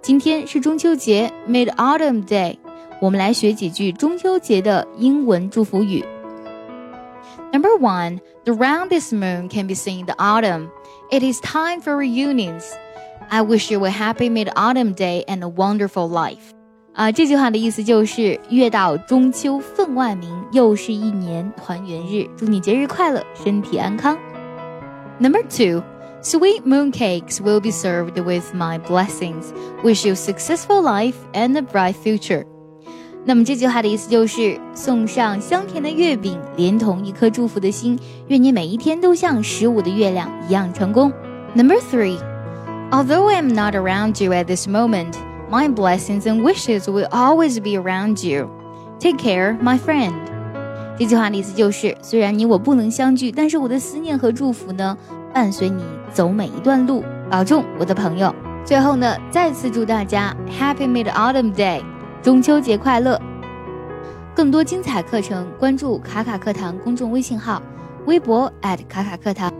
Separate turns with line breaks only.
今天是中秋节，Mid Autumn Day，我们来学几句中秋节的英文祝福语。Number one, the roundest moon can be seen in the autumn. It is time for reunions. I wish you a happy Mid Autumn Day and a wonderful life. 啊，这句话的意思就是月到中秋分外明，又是一年团圆日，祝你节日快乐，身体安康。Number two. Sweet mooncakes will be served with my blessings. Wish you successful life and a bright future. 那么这句话的意思就是送上香甜的月饼，连同一颗祝福的心，愿你每一天都像十五的月亮一样成功。Number three, although I am not around you at this moment, my blessings and wishes will always be around you. Take care, my friend. 这句话的意思就是，虽然你我不能相聚，但是我的思念和祝福呢， 伴随你走每一段路，保重，我的朋友。最后呢，再次祝大家 Happy Mid Autumn Day，中秋节快乐！更多精彩课程，关注卡卡课堂公众微信号，微博卡卡课堂。